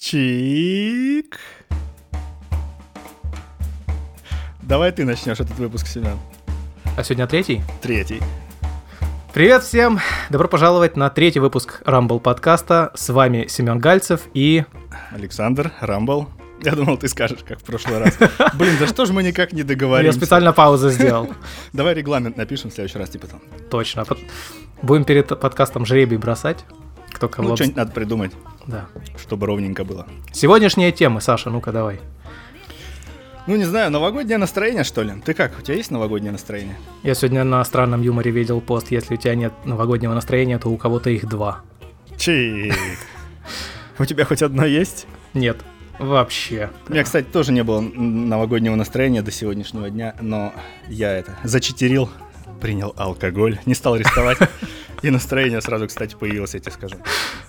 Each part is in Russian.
Чик. Давай ты начнешь этот выпуск, Семен. А сегодня третий? Третий. Привет всем! Добро пожаловать на третий выпуск Rumble подкаста. С вами Семен Гальцев и... Александр Рамбл. Я думал, ты скажешь, как в прошлый раз. Блин, да что ж мы никак не договоримся. Я специально паузу сделал. Давай регламент напишем в следующий раз, типа там. Точно. Будем перед подкастом жребий бросать. Кто кого... Ну, что-нибудь надо придумать. Да. Чтобы ровненько было. Сегодняшняя тема, Саша, ну-ка давай. Ну, не знаю, новогоднее настроение, что ли? Ты как, у тебя есть новогоднее настроение? Я сегодня на странном юморе видел пост, если у тебя нет новогоднего настроения, то у кого-то их два. Чик. У тебя хоть одно есть? Нет. Вообще. У меня, кстати, тоже не было новогоднего настроения до сегодняшнего дня, но я это зачитерил, принял алкоголь, не стал рисковать. И настроение сразу, кстати, появилось, я тебе скажу.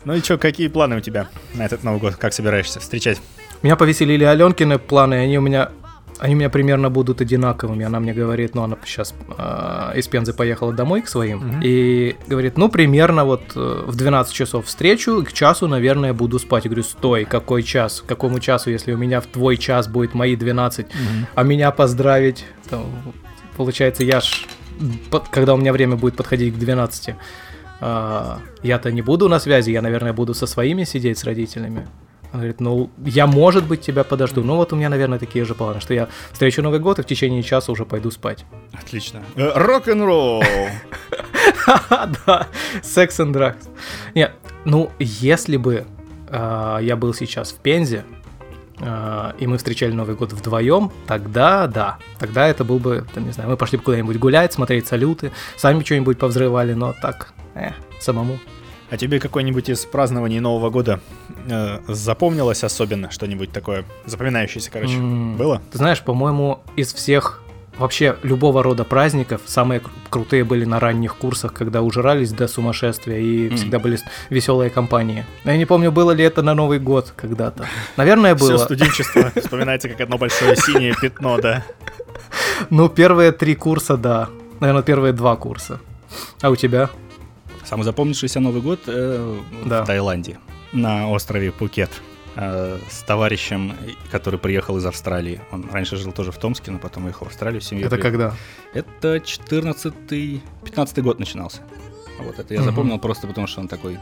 Ну и что, какие планы у тебя на этот Новый год? Как собираешься встречать? Меня повеселили Аленкины планы, они у меня они у меня примерно будут одинаковыми. Она мне говорит, ну, она сейчас э, из Пензы поехала домой к своим, mm-hmm. и говорит, ну, примерно вот э, в 12 часов встречу, и к часу, наверное, буду спать. Я говорю, стой, какой час? К какому часу, если у меня в твой час будет мои 12, mm-hmm. а меня поздравить? То, получается, я ж, когда у меня время будет подходить к 12, э, а, я-то не буду на связи, я, наверное, буду со своими сидеть, с родителями. Он говорит, ну, я, может быть, тебя подожду. Ну, вот у меня, наверное, такие же планы, что я встречу Новый год и в течение часа уже пойду спать. Отлично. Э, рок-н-ролл! Да, секс and drugs. Нет, ну, если бы а, я был сейчас в Пензе, а, и мы встречали Новый год вдвоем, тогда да, тогда это был бы, там, не знаю, мы пошли бы куда-нибудь гулять, смотреть салюты, сами что-нибудь повзрывали, но так, э, самому. А тебе какое-нибудь из празднований Нового года э, запомнилось особенно что-нибудь такое запоминающееся, короче, mm, было? Ты знаешь, по-моему, из всех вообще любого рода праздников самые кру- крутые были на ранних курсах, когда ужирались до сумасшествия и mm. всегда были веселые компании. Я не помню, было ли это на Новый год когда-то. Наверное, было. Все студенчество вспоминается как одно большое синее пятно, да? Ну, первые три курса, да. Наверное, первые два курса. А у тебя? Самый запомнившийся Новый год э, да. в Таиланде, на острове Пукет э, с товарищем, который приехал из Австралии. Он раньше жил тоже в Томске, но потом уехал в Австралию с семьей. Это когда? Это 14-й, 15 год начинался. Вот это я угу. запомнил просто потому, что он такой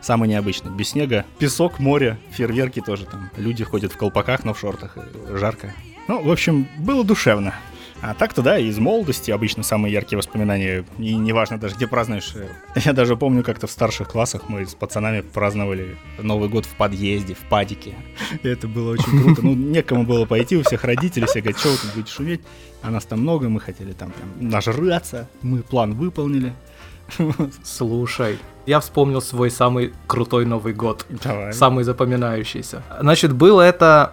самый необычный. Без снега, песок, море, фейерверки тоже там. Люди ходят в колпаках, но в шортах, жарко. Ну, в общем, было душевно. А так-то, да, из молодости обычно самые яркие воспоминания. И неважно даже, где празднуешь. Я даже помню, как-то в старших классах мы с пацанами праздновали Новый год в подъезде, в падике. И это было очень круто. Ну, некому было пойти, у всех родителей все говорят, что вы тут будете шуметь. А нас там много, мы хотели там прям нажраться. Мы план выполнили. Слушай, я вспомнил свой самый крутой Новый год. Давай. Самый запоминающийся. Значит, было это,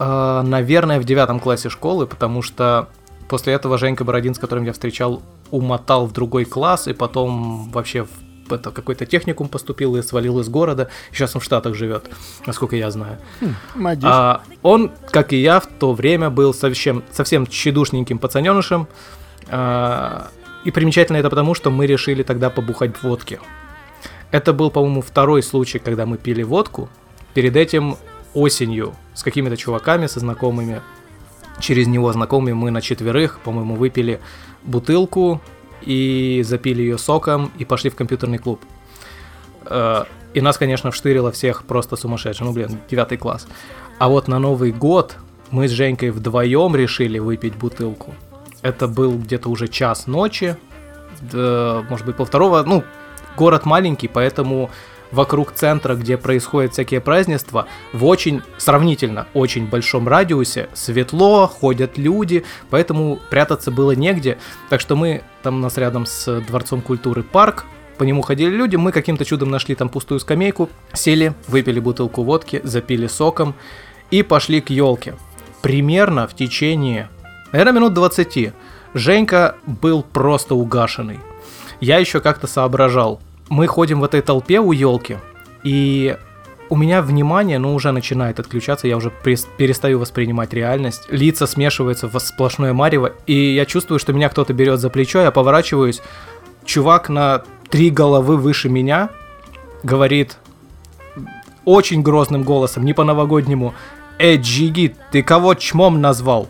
э, наверное, в девятом классе школы, потому что После этого Женька Бородин, с которым я встречал, умотал в другой класс и потом вообще в это, какой-то техникум поступил и свалил из города. Сейчас он в Штатах живет, насколько я знаю. Хм, а, он, как и я, в то время был совсем, совсем тщедушненьким пацаненышем. А, и примечательно это потому, что мы решили тогда побухать водки. Это был, по-моему, второй случай, когда мы пили водку. Перед этим осенью с какими-то чуваками, со знакомыми, через него знакомые мы на четверых, по-моему, выпили бутылку и запили ее соком и пошли в компьютерный клуб. Э, и нас, конечно, вштырило всех просто сумасшедшим. Ну, блин, девятый класс. А вот на Новый год мы с Женькой вдвоем решили выпить бутылку. Это был где-то уже час ночи, может быть, полвторого. Ну, город маленький, поэтому вокруг центра, где происходят всякие празднества, в очень, сравнительно, очень большом радиусе, светло, ходят люди, поэтому прятаться было негде. Так что мы, там у нас рядом с Дворцом культуры парк, по нему ходили люди, мы каким-то чудом нашли там пустую скамейку, сели, выпили бутылку водки, запили соком и пошли к елке. Примерно в течение, наверное, минут 20 Женька был просто угашенный. Я еще как-то соображал, мы ходим в этой толпе у елки, и у меня внимание, ну, уже начинает отключаться, я уже перестаю воспринимать реальность. Лица смешиваются в сплошное марево, и я чувствую, что меня кто-то берет за плечо, я поворачиваюсь, чувак на три головы выше меня говорит, очень грозным голосом, не по-новогоднему. Эй, Джиги, ты кого чмом назвал?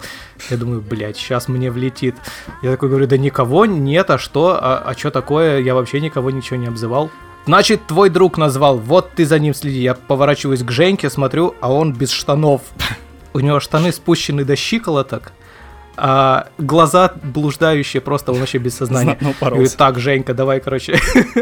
Я думаю, блядь, сейчас мне влетит. Я такой говорю, да никого нет, а что? А, а что такое? Я вообще никого ничего не обзывал. Значит, твой друг назвал, вот ты за ним следи. Я поворачиваюсь к Женьке, смотрю, а он без штанов. У него штаны спущены до щиколоток, а глаза блуждающие, просто он вообще без сознания. Говорю, так, Женька, давай, короче,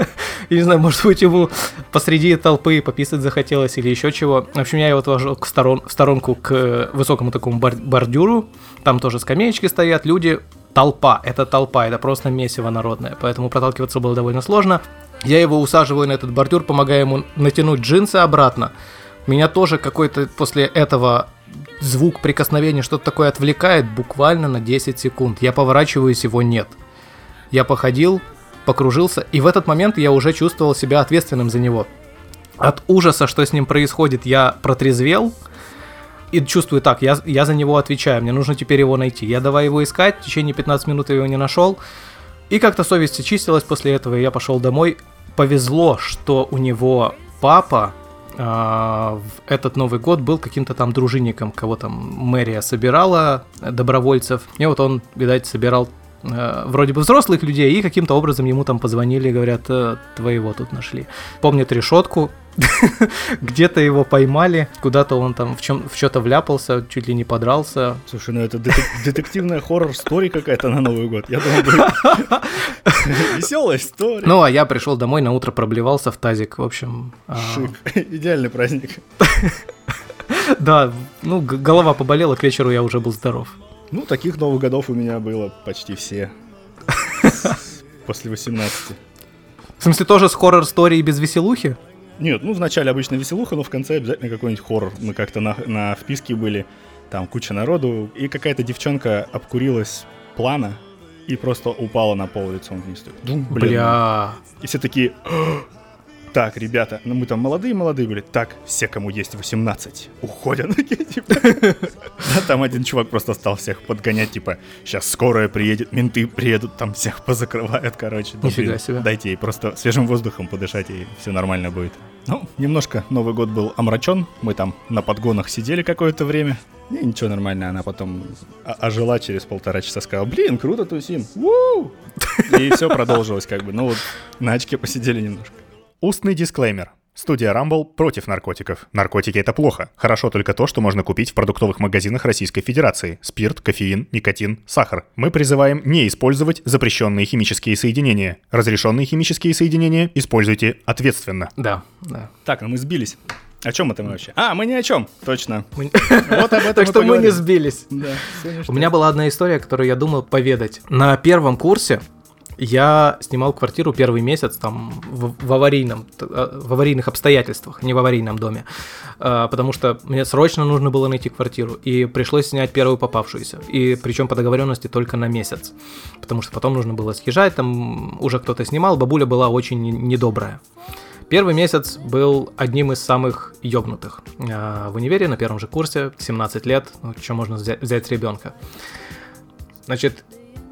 я не знаю, может быть, ему посреди толпы пописать захотелось или еще чего. В общем, я его отложил к сторон, в сторонку к высокому такому бордюру, там тоже скамеечки стоят, люди, толпа, это толпа, это просто месиво народное, поэтому проталкиваться было довольно сложно. Я его усаживаю на этот бордюр, помогаю ему натянуть джинсы обратно. Меня тоже какой-то после этого звук прикосновения, что-то такое отвлекает буквально на 10 секунд. Я поворачиваюсь, его нет. Я походил, покружился, и в этот момент я уже чувствовал себя ответственным за него. От ужаса, что с ним происходит, я протрезвел и чувствую так, я, я за него отвечаю, мне нужно теперь его найти. Я давай его искать, в течение 15 минут я его не нашел. И как-то совесть очистилась после этого, и я пошел домой. Повезло, что у него папа а, в этот Новый год был каким-то там дружинником, кого там мэрия собирала, э, добровольцев. И вот он, видать, собирал э, вроде бы взрослых людей, и каким-то образом ему там позвонили, говорят, «Э, твоего тут нашли. Помнит решетку, где-то его поймали, куда-то он там в, чем, в что-то вляпался, чуть ли не подрался. Слушай, ну это детек- детективная хоррор-стори какая-то на Новый год. Я будет веселая история. Ну, а я пришел домой, на утро проблевался в тазик, в общем. а, Шик. Идеальный праздник. Да, ну, голова поболела, к вечеру я уже был здоров. Ну, таких Новых годов у меня было почти все. После 18. В смысле, тоже с хоррор-сторией без веселухи? Нет, ну вначале обычно веселуха, но в конце обязательно какой-нибудь хоррор. Мы как-то на, на вписке были, там куча народу, и какая-то девчонка обкурилась плана и просто упала на пол лицом вниз. Дум, блин. Бля. И все такие, «А, так, ребята, ну мы там молодые-молодые были, так, все, кому есть 18, уходят. Типа. Да, там один чувак просто стал всех подгонять, типа, сейчас скорая приедет, менты приедут, там всех позакрывают, короче. Да, Нифига себе. Дайте ей просто свежим воздухом подышать, и все нормально будет. Ну, немножко Новый год был омрачен, мы там на подгонах сидели какое-то время, и ничего нормально, она потом ожила через полтора часа, сказала, блин, круто тусим, Вуу!» И все продолжилось как бы, ну вот на очке посидели немножко. Устный дисклеймер. Студия Rumble против наркотиков. Наркотики это плохо. Хорошо только то, что можно купить в продуктовых магазинах Российской Федерации. Спирт, кофеин, никотин, сахар. Мы призываем не использовать запрещенные химические соединения. Разрешенные химические соединения используйте ответственно. Да, да. Так, ну мы сбились. О чем это мы вообще? А, мы ни о чем. Точно. Мы- Вот об этом Так что мы не сбились. Да, У меня была одна история, которую я думал поведать. На первом курсе я снимал квартиру первый месяц там в, в аварийном, э, в аварийных обстоятельствах, не в аварийном доме, Э, потому что мне срочно нужно было найти квартиру и пришлось снять первую попавшуюся, и причем по договоренности только на месяц, потому что потом нужно было съезжать, там уже кто-то снимал, бабуля была очень не- недобрая. Первый месяц был одним из самых ёбнутых. А, В универе на первом же курсе, 17 лет, ну, что можно взять, взять ребенка. Значит,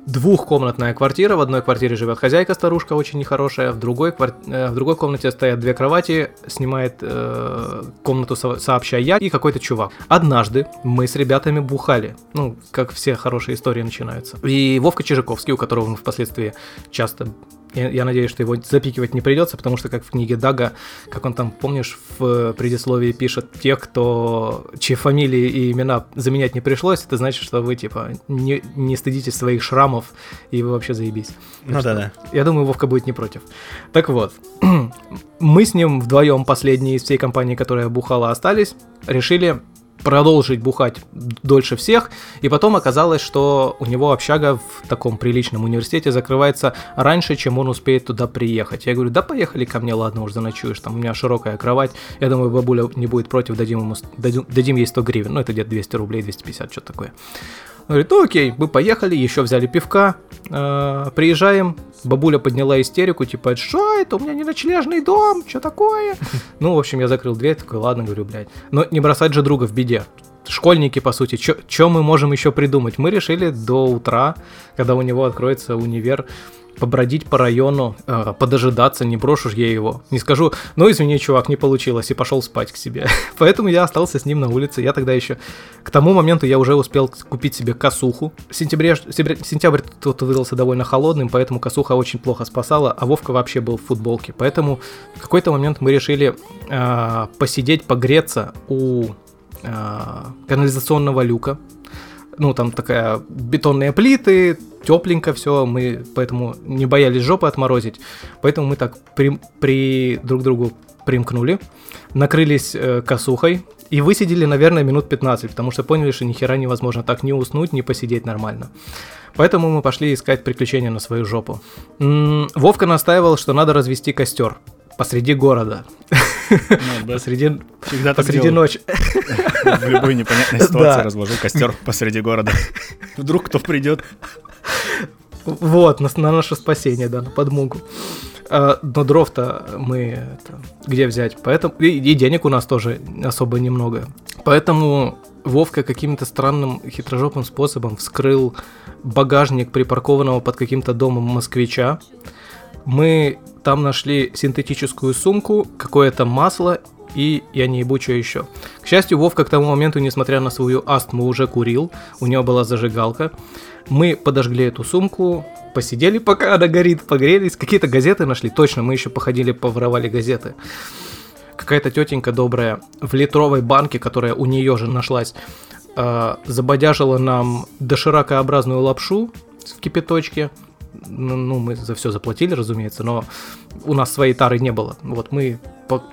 двухкомнатная квартира, в одной квартире живет хозяйка, старушка очень нехорошая, в другой, квар- э, в другой комнате стоят две кровати, снимает э, комнату со- сообща я и какой-то чувак. Однажды мы с ребятами бухали, ну, как все хорошие истории начинаются. И Вовка Чижиковский, у которого мы впоследствии часто я, я надеюсь, что его запикивать не придется, потому что, как в книге Дага, как он там, помнишь, в предисловии пишет, те, кто, чьи фамилии и имена заменять не пришлось, это значит, что вы, типа, не, не стыдитесь своих шрамов, и вы вообще заебись. Ну да-да. Я думаю, Вовка будет не против. Так вот, мы с ним вдвоем, последние из всей компании, которая бухала, остались, решили продолжить бухать дольше всех, и потом оказалось, что у него общага в таком приличном университете закрывается раньше, чем он успеет туда приехать. Я говорю, да поехали ко мне, ладно, уж заночуешь, там у меня широкая кровать, я думаю, бабуля не будет против, дадим, ему, дадим, дадим ей 100 гривен, ну это где-то 200 рублей, 250, что-то такое. Говорит, ну окей, мы поехали, еще взяли пивка, э, приезжаем, бабуля подняла истерику, типа, что это, у меня не ночлежный дом, что такое? Ну, в общем, я закрыл дверь, такой, ладно, говорю, блядь. Но не бросать же друга в беде. Школьники, по сути, что мы можем еще придумать? Мы решили до утра, когда у него откроется универ, побродить по району, э, подожидаться, не брошу я его. Не скажу, ну извини, чувак, не получилось, и пошел спать к себе. Поэтому я остался с ним на улице. Я тогда еще... К тому моменту я уже успел купить себе косуху. Сентябрь, сентябрь тут выдался довольно холодным, поэтому косуха очень плохо спасала, а Вовка вообще был в футболке. Поэтому в какой-то момент мы решили э, посидеть, погреться у э, канализационного люка ну, там такая бетонные плиты, тепленько все, мы поэтому не боялись жопы отморозить, поэтому мы так при, при друг другу примкнули, накрылись э, косухой и высидели, наверное, минут 15, потому что поняли, что ни хера невозможно так не уснуть, не посидеть нормально. Поэтому мы пошли искать приключения на свою жопу. М-м, Вовка настаивал, что надо развести костер посреди города. Ну, посреди, Всегда посреди ночи. В любой непонятной ситуации разложу костер посреди города. Вдруг кто придет. Вот, на, на наше спасение, да, на подмогу. А, но дров-то мы это, где взять? Поэтому и, и денег у нас тоже особо немного. Поэтому Вовка каким-то странным хитрожопым способом вскрыл багажник припаркованного под каким-то домом москвича. Мы там нашли синтетическую сумку, какое-то масло и я не ебу, что еще. К счастью, Вовка к тому моменту, несмотря на свою астму, уже курил, у него была зажигалка. Мы подожгли эту сумку, посидели, пока она горит, погрелись, какие-то газеты нашли, точно, мы еще походили, поворовали газеты. Какая-то тетенька добрая в литровой банке, которая у нее же нашлась, э, забодяжила нам доширакообразную лапшу в кипяточке, ну, ну, мы за все заплатили, разумеется, но у нас своей тары не было. Вот мы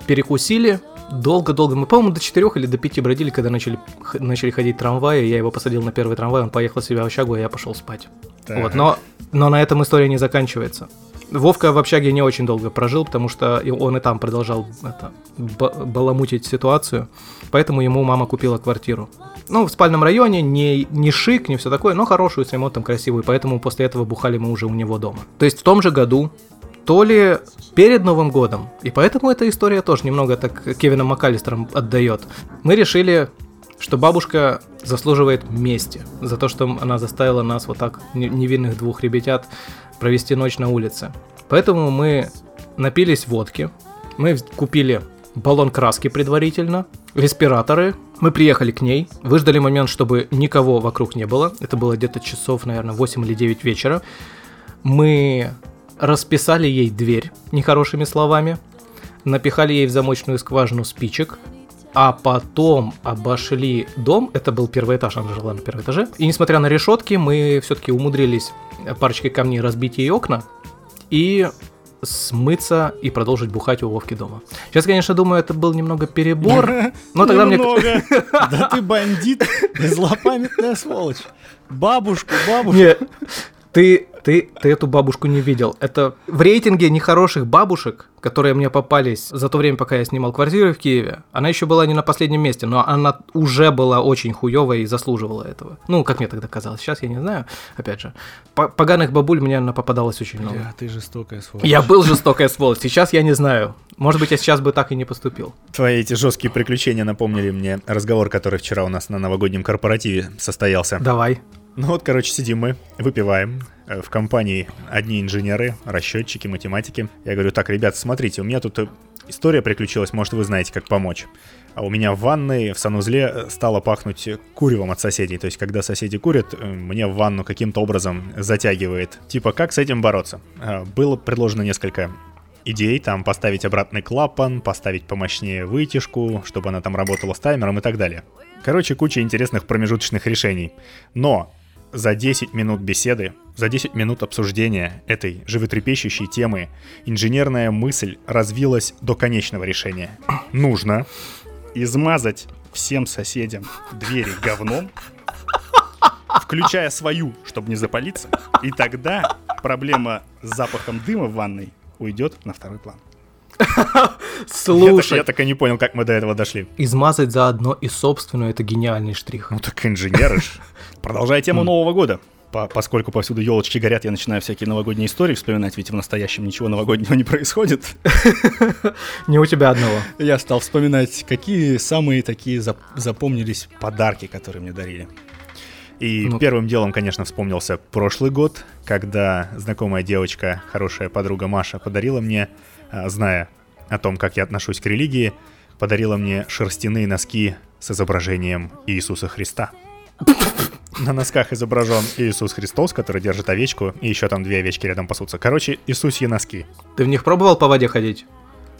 перекусили, долго-долго, мы, по-моему, до 4 или до 5 бродили, когда начали, начали ходить трамваи, я его посадил на первый трамвай, он поехал себе в общагу, а я пошел спать. Так. Вот, но, но на этом история не заканчивается. Вовка в общаге не очень долго прожил, потому что он и там продолжал это, баламутить ситуацию, поэтому ему мама купила квартиру. Ну, в спальном районе, не, не шик, не все такое, но хорошую, с ремонтом, красивую, поэтому после этого бухали мы уже у него дома. То есть в том же году, то ли перед Новым годом, и поэтому эта история тоже немного так Кевином МакАлистером отдает, мы решили что бабушка заслуживает мести за то, что она заставила нас вот так, невинных двух ребятят, провести ночь на улице. Поэтому мы напились водки, мы купили баллон краски предварительно, респираторы. Мы приехали к ней, выждали момент, чтобы никого вокруг не было. Это было где-то часов, наверное, 8 или 9 вечера. Мы расписали ей дверь нехорошими словами, напихали ей в замочную скважину спичек, а потом обошли дом, это был первый этаж, она жила на первом этаже, и несмотря на решетки, мы все-таки умудрились парочкой камней разбить ей окна и смыться и продолжить бухать у Вовки дома. Сейчас, конечно, думаю, это был немного перебор, но тогда мне... Да ты бандит, злопамятная сволочь. Бабушку, бабушку. Ты, ты, ты эту бабушку не видел. Это в рейтинге нехороших бабушек, которые мне попались за то время, пока я снимал квартиру в Киеве, она еще была не на последнем месте, но она уже была очень хуевая и заслуживала этого. Ну, как мне тогда казалось. Сейчас я не знаю. Опять же, поганых бабуль мне она попадалась очень много. Я, ты жестокая сволочь. Я был жестокая сволочь. Сейчас я не знаю. Может быть, я сейчас бы так и не поступил. Твои эти жесткие приключения напомнили мне разговор, который вчера у нас на новогоднем корпоративе состоялся. Давай. Ну вот, короче, сидим мы, выпиваем. Э, в компании одни инженеры, расчетчики, математики. Я говорю, так, ребят, смотрите, у меня тут э, история приключилась, может, вы знаете, как помочь. А у меня в ванной, в санузле э, стало пахнуть куревом от соседей. То есть, когда соседи курят, мне в ванну каким-то образом затягивает. Типа, как с этим бороться? Было предложено несколько идей, там поставить обратный клапан, поставить помощнее вытяжку, чтобы она там работала с таймером и так далее. Короче, куча интересных промежуточных решений. Но за 10 минут беседы, за 10 минут обсуждения этой животрепещущей темы инженерная мысль развилась до конечного решения. Нужно измазать всем соседям двери говном, включая свою, чтобы не запалиться, и тогда проблема с запахом дыма в ванной уйдет на второй план. Слушай. Я, я так и не понял, как мы до этого дошли. Измазать заодно и собственную, это гениальный штрих. Ну так инженеры ж. Продолжая тему Нового года. По поскольку повсюду елочки горят, я начинаю всякие новогодние истории вспоминать, ведь в настоящем ничего новогоднего не происходит. Не у тебя одного. Я стал вспоминать, какие самые такие запомнились подарки, которые мне дарили. И Ну. первым делом, конечно, вспомнился прошлый год, когда знакомая девочка, хорошая подруга Маша, подарила мне, а, зная о том, как я отношусь к религии, подарила мне шерстяные носки с изображением Иисуса Христа. На носках изображен Иисус Христос, который держит овечку, и еще там две овечки рядом пасутся. Короче, Иисусьи носки. Ты в них пробовал по воде ходить?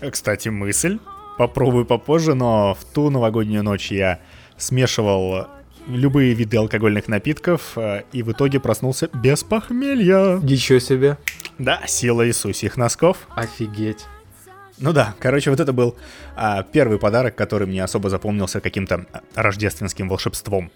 Э, Кстати, мысль. Попробую попозже, но в ту новогоднюю ночь я смешивал любые виды алкогольных напитков э, и в итоге проснулся без похмелья. Ничего себе. Да, сила Иисусьих носков. Офигеть. Ну да, короче, вот это был а, первый подарок, который мне особо запомнился каким-то а, рождественским волшебством.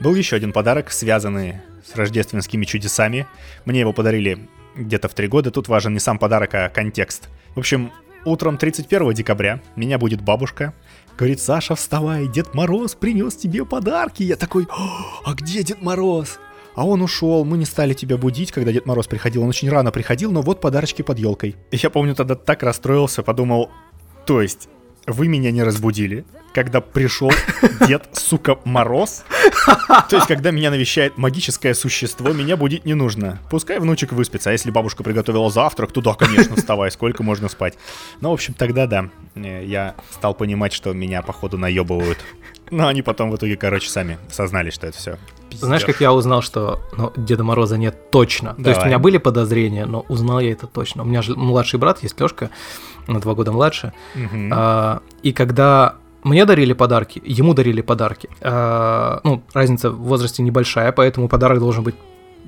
Был еще один подарок, связанный с рождественскими чудесами. Мне его подарили где-то в три года. Тут важен не сам подарок, а контекст. В общем, утром 31 декабря меня будет бабушка. Говорит, Саша, вставай, Дед Мороз принес тебе подарки. Я такой, «О, а где Дед Мороз? А он ушел, мы не стали тебя будить, когда Дед Мороз приходил. Он очень рано приходил, но вот подарочки под елкой. И я помню, тогда так расстроился, подумал, то есть вы меня не разбудили, когда пришел Дед, сука, Мороз? То есть, когда меня навещает магическое существо, меня будить не нужно. Пускай внучек выспится, а если бабушка приготовила завтрак, то да, конечно, вставай, сколько можно спать. Ну, в общем, тогда да, э, я стал понимать, что меня, походу, наебывают. Но они потом в итоге, короче, сами сознались, что это все. Знаешь, как я узнал, что ну, Деда Мороза нет точно? То есть у Давай. меня были подозрения, но узнал я это точно. У меня же младший брат есть, Лешка, на два года младше. А, и когда мне дарили подарки, ему дарили подарки, а, ну, разница в возрасте небольшая, поэтому подарок должен быть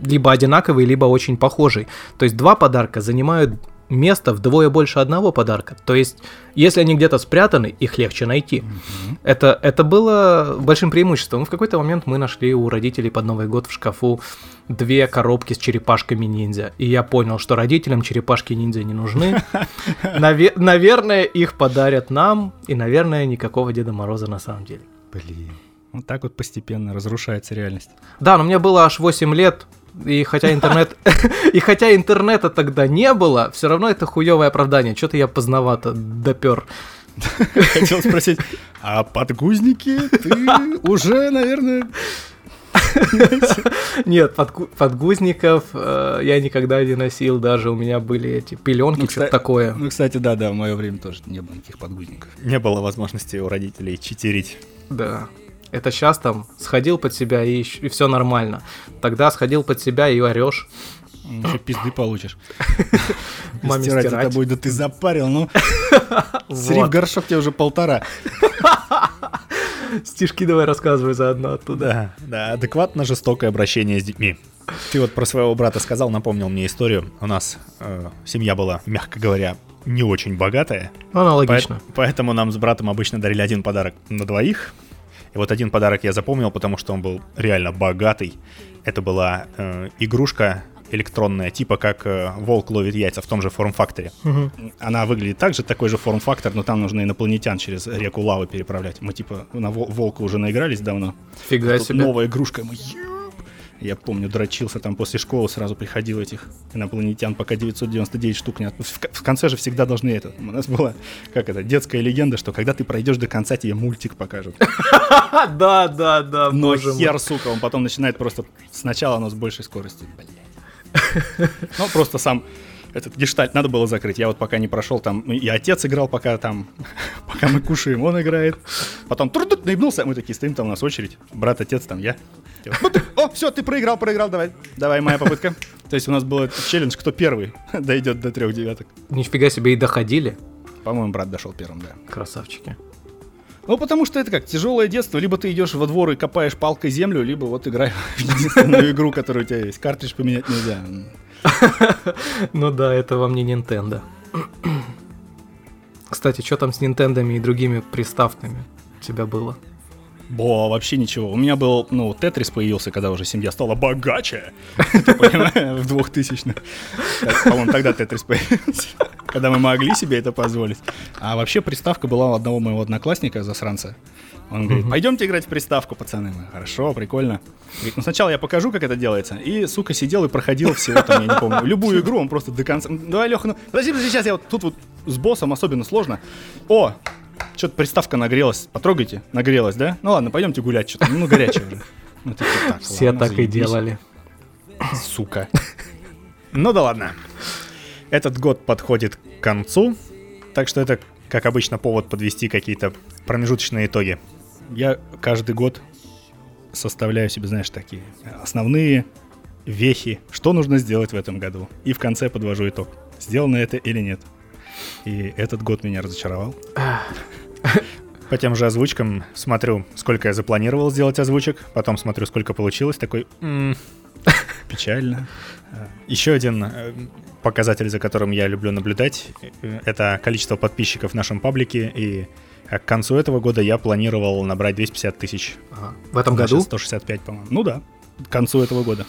либо одинаковый, либо очень похожий. То есть два подарка занимают место вдвое больше одного подарка. То есть, если они где-то спрятаны, их легче найти. Это, это было большим преимуществом. В какой-то момент мы нашли у родителей под Новый год в шкафу две коробки с черепашками ниндзя. И я понял, что родителям черепашки ниндзя не нужны. Наве- наверное, их подарят нам. И, наверное, никакого Деда Мороза на самом деле. Блин. Вот так вот постепенно разрушается реальность. Да, но мне было аж 8 лет, и хотя интернет, и хотя интернета тогда не было, все равно это хуевое оправдание. Что-то я поздновато допер. Хотел спросить, а подгузники ты уже, наверное... Нет, подгу- подгузников э, я никогда не носил, даже у меня были эти пеленки, Ну, что-то такое. Ну, кстати, да, да, в мое время тоже не было никаких подгузников. Не было возможности у родителей читерить. Да. Это сейчас там сходил под себя и, все нормально. Тогда сходил под себя и орешь. Еще пизды получишь. Маме стирать стирать. тобой, да ты запарил, ну. Сри в горшок тебе уже полтора. Стишки давай рассказывай заодно оттуда. Да, да, адекватно жестокое обращение с детьми. Ты вот про своего брата сказал, напомнил мне историю. У нас э, семья была, мягко говоря, не очень богатая. Ну, аналогично. Поэт- поэтому нам с братом обычно дарили один подарок на двоих. И вот один подарок я запомнил, потому что он был реально богатый. Это была э, игрушка электронная, типа как э, волк ловит яйца в том же форм-факторе. Мгм. Она выглядит так же, такой же форм-фактор, но там нужно инопланетян через реку лавы переправлять. Мы типа на Вол- волка уже наигрались давно. Фига А себе. новая игрушка. Мы! Я помню, дрочился там после школы, сразу приходил этих инопланетян, пока 999 штук не... от- В, конце же всегда должны это... У нас была, как это, детская легенда, что когда ты пройдешь до конца, тебе мультик покажут. Да, да, да, Но хер, сука, он потом начинает просто сначала, но с большей скоростью. Блядь. Ну, просто сам этот гештальт надо было закрыть. Я вот пока не прошел там, ну, и отец играл, пока там, пока мы кушаем, он играет. Потом трудут наебнулся, мы такие стоим, там у нас очередь. Брат, отец, там я. «Ну О, все, ты проиграл, проиграл, давай. Давай, моя попытка. То есть у нас был челлендж, кто первый дойдет до трех девяток. Нифига себе и доходили. По-моему, брат дошел первым, да. Красавчики. Ну, потому что это как тяжелое детство. Либо ты идешь во двор и копаешь палкой землю, либо вот играешь в единственную игру, которая у тебя есть. Картридж поменять нельзя. Ну да, это вам не Nintendo. Кстати, что там с Нинтендами и другими приставками у тебя было? Бо, вообще ничего. У меня был, ну, Тетрис появился, когда уже семья стала богаче. Понимаешь, в 2000-х. Так, По-моему, тогда Тетрис появился. Когда мы могли себе это позволить. А вообще приставка была у одного моего одноклассника, засранца. Он говорит, пойдемте играть в приставку, пацаны. Мы, Хорошо, прикольно. Говорит, ну сначала я покажу, как это делается. И, сука, сидел и проходил всего там, я не помню, любую игру, он просто до конца. Давай, Леха, ну, подожди, подожди, сейчас я вот тут вот с боссом особенно сложно. О, что-то приставка нагрелась. Потрогайте. Нагрелась, да? Ну ладно, пойдемте гулять что-то. Ну, горячее уже. Ну, типа, так, Все ладно, так и делали. Сука. Ну да ладно. Этот год подходит к концу, так что это, как обычно, повод подвести какие-то промежуточные итоги. Я каждый год составляю себе, знаешь, такие основные вехи, что нужно сделать в этом году. И в конце подвожу итог. Сделано это или нет. И этот год меня разочаровал. По тем же озвучкам смотрю, сколько я запланировал сделать озвучек, потом смотрю, сколько получилось, такой... «М, Печально. Еще один э, показатель, за которым я люблю наблюдать, э, это количество подписчиков в нашем паблике, и к концу этого года я планировал набрать 250 тысяч. Ага. В этом году сейчас 165, по-моему. Ну да, к концу этого года.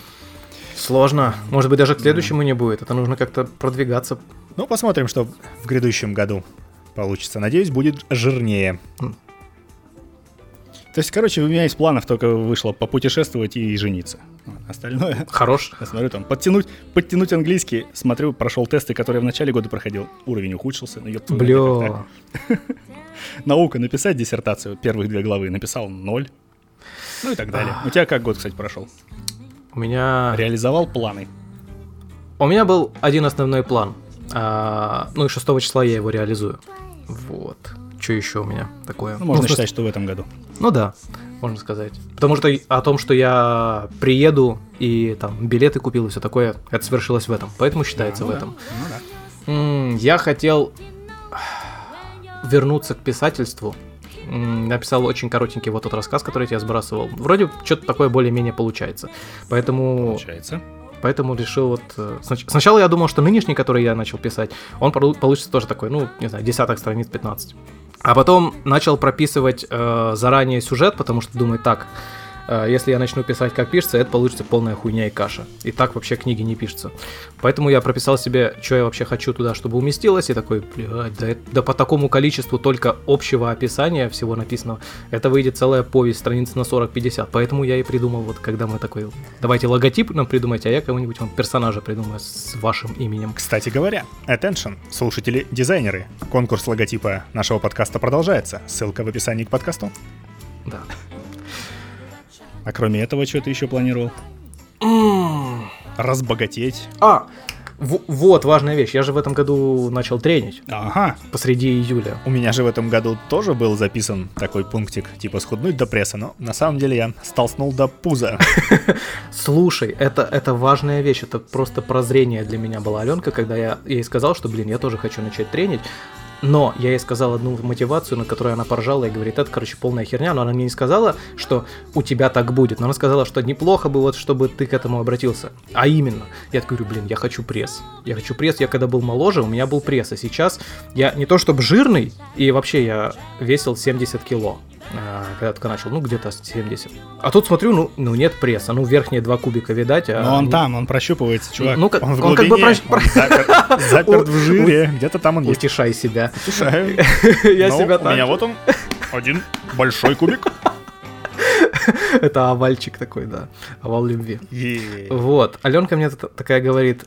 сложно. Может быть, даже к следующему не будет. Это нужно как-то продвигаться. Ну, посмотрим, что в грядущем году получится. Надеюсь, будет жирнее. То есть, короче, у меня из планов только вышло попутешествовать и жениться. Остальное, Хорош. я смотрю, там, подтянуть, подтянуть английский, смотрю, прошел тесты, которые в начале года проходил, уровень ухудшился, ну, как так? Наука, написать диссертацию, первых две главы, написал ноль, ну и так далее. У тебя как год, кстати, прошел? У меня... Реализовал планы? У меня был один основной план. А, ну и 6 числа я его реализую. Вот. Что еще у меня такое? Ну, можно смысле- считать, что в этом году. Ну да, можно сказать. Потому что о том, что я приеду и там билеты купил и все такое, это свершилось в этом. Поэтому считается Ну в да, этом. ну да. Я хотел вернуться к писательству. Написал очень коротенький вот тот рассказ, который я тебе сбрасывал. Вроде что-то такое более-менее получается. Поэтому Получается. Поэтому решил вот... э, снач- Сначала я думал, что нынешний, который я начал писать, он получится тоже такой, ну, не знаю, десяток страниц 15. А потом начал прописывать э, заранее сюжет, потому что думаю, так, если я начну писать, как пишется, это получится полная хуйня и каша. И так вообще книги не пишутся. Поэтому я прописал себе, что я вообще хочу туда, чтобы уместилось, и такой, блядь, да, да по такому количеству только общего описания всего написанного, это выйдет целая повесть, страниц на 40-50. Поэтому я и придумал, вот когда мы такой, давайте логотип нам придумайте, а я кого-нибудь вам персонажа придумаю с вашим именем. Кстати говоря, attention, слушатели-дизайнеры. Конкурс логотипа нашего подкаста продолжается. Ссылка в описании к подкасту. Да. А кроме этого, что ты еще планировал? Разбогатеть. А, в- вот важная вещь. Я же в этом году начал тренить Ага. посреди июля. У меня же в этом году тоже был записан такой пунктик, типа схуднуть до пресса, но на самом деле я столснул до пуза. Слушай, это, это важная вещь, это просто прозрение для меня была Аленка, когда я ей сказал, что, блин, я тоже хочу начать тренить. Но я ей сказал одну мотивацию, на которую она поржала и говорит, это, короче, полная херня, но она мне не сказала, что у тебя так будет, но она сказала, что неплохо бы вот, чтобы ты к этому обратился. А именно, я говорю, блин, я хочу пресс. Я хочу пресс, я когда был моложе, у меня был пресс, а сейчас я не то чтобы жирный, и вообще я весил 70 кило когда только начал, ну где-то 70. А тут смотрю, ну, ну нет пресса, ну верхние два кубика видать. а Но он не- там, он прощупывается, чувак. Ну, как, Он в он как бы глубине, прощ- он запер- заперт в жире, где-то там он есть. Утешай себя. Утешаю. Я Ну, себя У меня так. вот он, один большой кубик. Это овальчик такой, да. Овал любви. Вот. Аленка мне такая говорит,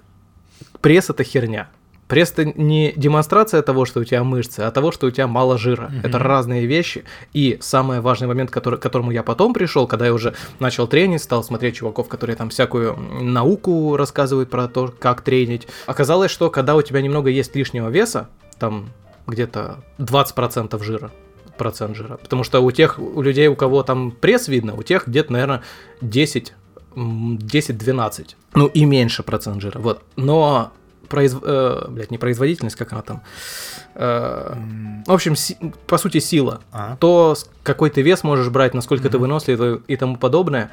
пресс это херня. Пресс это не демонстрация того, что у тебя мышцы, а того, что у тебя мало жира. Это разные вещи. И самый важный момент, который, к которому я потом пришел, когда я уже начал тренить, стал смотреть чуваков, которые там всякую науку рассказывают про то, как тренить. Оказалось, что когда у тебя немного есть лишнего веса, там где-то 20% жира, процент жира. Потому что у тех, у людей, у кого там пресс видно, у тех где-то, наверное, 10 м, 10-12. Ну и меньше процент жира. Вот. Но произв... э, блядь, не производительность, как она там. Э, в общем, си- по сути, сила. А. То, какой ты вес можешь брать, насколько ты вынослив и тому подобное,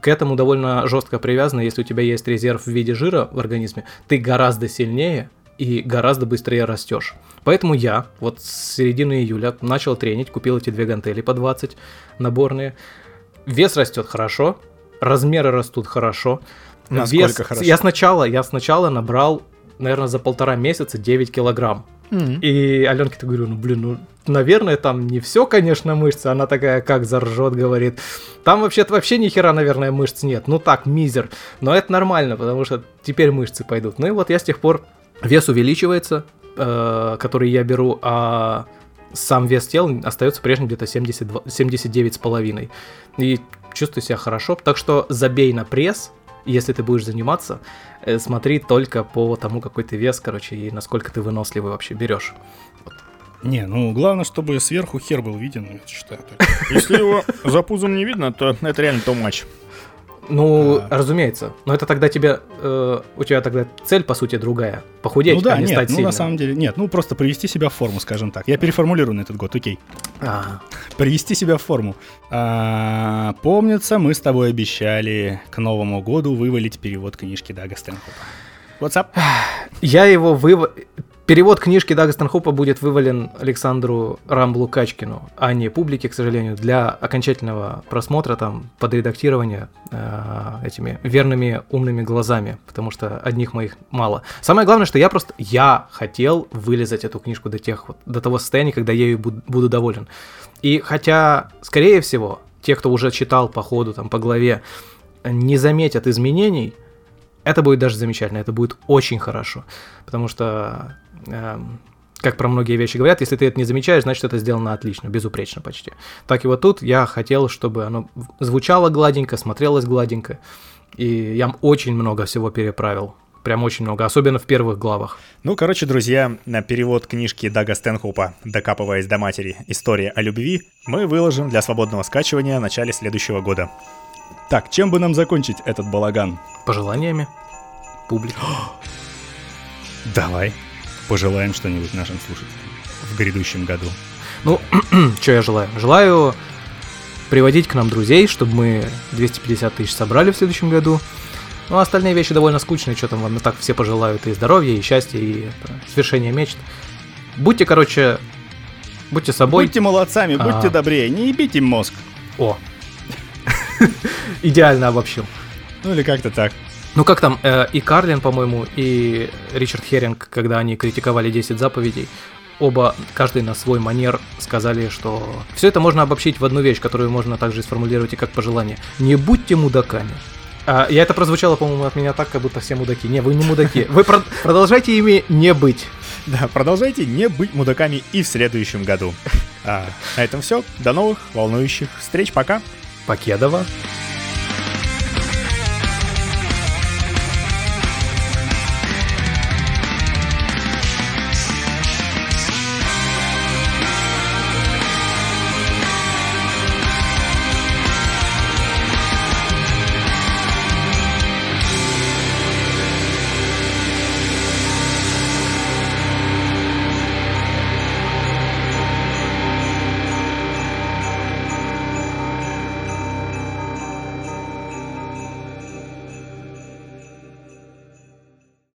к этому довольно жестко привязано. Если у тебя есть резерв в виде жира в организме, ты гораздо сильнее и гораздо быстрее растешь. Поэтому я вот с середины июля начал тренить, купил эти две гантели по 20 наборные. Вес растет хорошо, размеры растут хорошо. Насколько Вес- хорошо? Я сначала, я сначала набрал, наверное, за полтора месяца 9 килограмм. И Аленке-то говорю, ну блин, ну наверное, там не все, конечно, мышцы. Она такая, как заржет, говорит. Там вообще-то вообще ни хера, наверное, мышц нет. Ну так, мизер. Но это нормально, потому что теперь мышцы пойдут. Ну и вот я с тех пор вес увеличивается, э, который я беру, а сам вес тела остается прежним где-то 72, 79 с половиной. И чувствуй себя хорошо. Так что забей на пресс, если ты будешь заниматься, э, смотри только по тому, какой ты вес, короче, и насколько ты выносливый вообще берешь. Не, ну главное, чтобы сверху хер был виден, я считаю. Если его за пузом не видно, то это реально то матч. Ну, а... разумеется. Но это тогда тебе, э, у тебя тогда цель, по сути, другая. Похудеть, ну, да, а не нет, стать ну, сильным. на самом деле, нет, ну, просто привести себя в форму, скажем так. Я переформулирую на этот год, окей. А, Привести себя в форму. А, помнится, мы с тобой обещали к Новому году вывалить перевод книжки Дага Стэнхопа. WhatsApp? я его выв... Перевод книжки Дага Станхопа будет вывален Александру Рамблу Качкину, а не публике, к сожалению, для окончательного просмотра, там, подредактирования э, этими верными умными глазами, потому что одних моих мало. Самое главное, что я просто, я хотел вылезать эту книжку до тех вот, до того состояния, когда я ее буду, буду доволен. И хотя, скорее всего, те, кто уже читал по ходу, там, по главе, не заметят изменений, это будет даже замечательно, это будет очень хорошо, потому что, как про многие вещи говорят, если ты это не замечаешь, значит это сделано отлично, безупречно почти. Так и вот тут я хотел, чтобы оно звучало гладенько, смотрелось гладенько, и я очень много всего переправил, прям очень много, особенно в первых главах. Ну, короче, друзья, на перевод книжки Дага Стэнхопа «Докапываясь до матери. История о любви» мы выложим для свободного скачивания в начале следующего года. Так, чем бы нам закончить этот балаган? Пожеланиями публики. Давай пожелаем что-нибудь нашим слушателям в грядущем году. Ну, что я желаю? Желаю приводить к нам друзей, чтобы мы 250 тысяч собрали в следующем году. Ну, а остальные вещи довольно скучные, что там вам и так все пожелают и здоровья, и счастья, и это, свершения мечт. Будьте, короче, будьте собой. Будьте молодцами, будьте А. добрее, не ебите мозг. О, идеально обобщил. Ну или как-то так. Ну как там, э, и Карлин, по-моему, и Ричард Херинг, когда они критиковали 10 заповедей, оба, каждый на свой манер, сказали, что все это можно обобщить в одну вещь, которую можно также сформулировать и как пожелание. Не будьте мудаками. А, я это прозвучало, по-моему, от меня так, как будто все мудаки. Не, вы не мудаки. Вы про- продолжайте ими не быть. Да, продолжайте не быть мудаками и в следующем году. А, на этом все. До новых волнующих встреч. Пока. Покедова.